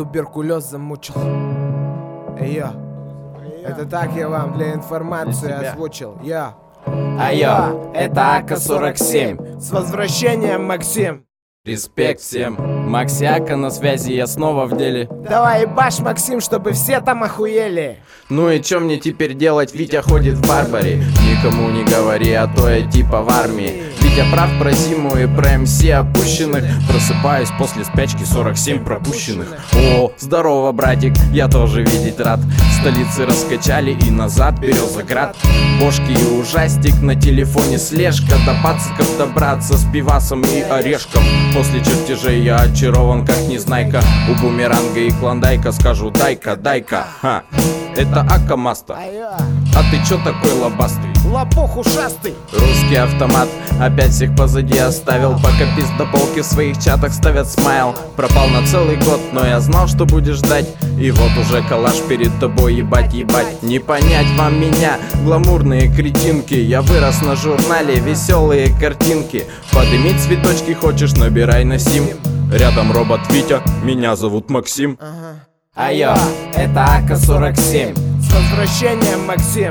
туберкулез замучил. Йо. Это так я вам для информации Для озвучил. Я. Айо, это АК-47 С возвращением, Максим. Респект всем Максиака на связи, я снова в деле Давай ебашь, Максим, чтобы все там охуели. Ну и чё мне теперь делать? Витя ходит в барбаре Никому не говори, а то я типа в армии Витя прав про зиму и про МС опущенных Просыпаюсь после спячки 47 пропущенных. О, здорово, братик, я тоже видеть рад. Столицы раскачали и назад Березоград. Бошки и ужастик, на телефоне слежка. До пациков добраться с пивасом и орешком. После чертежей я очарован как незнайка. У бумеранга и клондайка скажу дай-ка, дай-ка Ха, это Акамаста. А ты чё такой лобастый? Лопух ушастый. Русский автомат опять всех позади оставил. Пока пиздоболки в своих чатах ставят смайл. Пропал на целый год, но я знал, что будешь ждать. И вот уже калаш перед тобой, ебать, ебать. Не понять вам меня, гламурные кретинки. Я вырос на журнале, веселые картинки Подымить цветочки хочешь, набирай на сим. Рядом робот Витя, меня зовут Максим. Айо, это АК-47 С возвращением, Максим.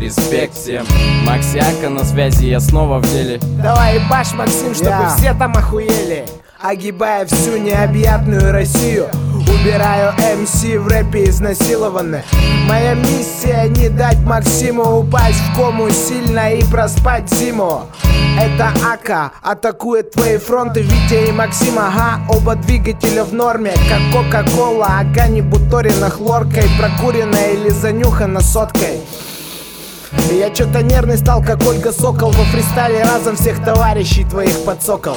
Респект всем Максиака на связи, я снова в деле. Давай ебашь, Максим, чтобы Я. все там охуели. Огибая всю необъятную Россию Убираю МС в рэпе изнасилованных. Моя миссия не дать Максиму упасть в кому сильно и проспать зиму. Это Ака атакует твои фронты Витя и Максим, ага, оба двигателя в норме Как Кока-Кола, Ака не буторина хлоркой Прокуренная или занюхана соткой я чё-то нервный стал, как Ольга Сокол. Во фристайле разом всех товарищей твоих подсокол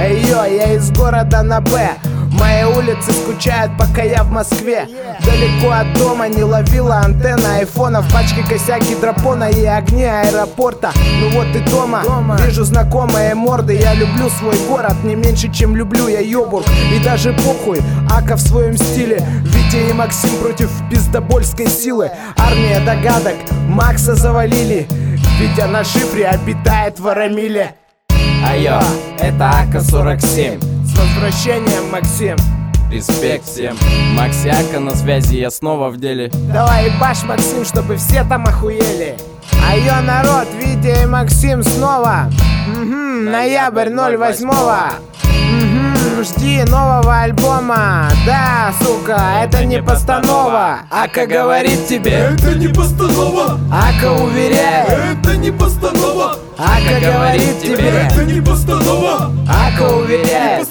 Эй, йо, я из города на Б Мои улицы скучают, пока я в Москве. Далеко от дома не ловила антенна айфона. В пачке косяки драпона и огни аэропорта. Ну вот и дома, вижу знакомые морды. Я люблю свой город. Не меньше, чем люблю я Йобург. И даже похуй, Ака в своем стиле. Витя и Максим против пиздобольской силы. Армия догадок, Макса завалили. Витя на шифре обитает в Арамиле. Айо, это АК-47 С возвращением, Максим. Респект всем. Максиака на связи, я снова в деле. Давай ебашь, Максим, чтобы все там охуели. Айо, народ, Витя и Максим снова. Мгм, ноябрь 08 Мгм, Жди нового альбома. Да, сука, это не постанова. Ака говорит тебе. Это не постанова! Ака уверяет. Это не постанова! Ака говорит тебе. Это не постанова! Ака уверяет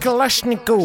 47 Йо,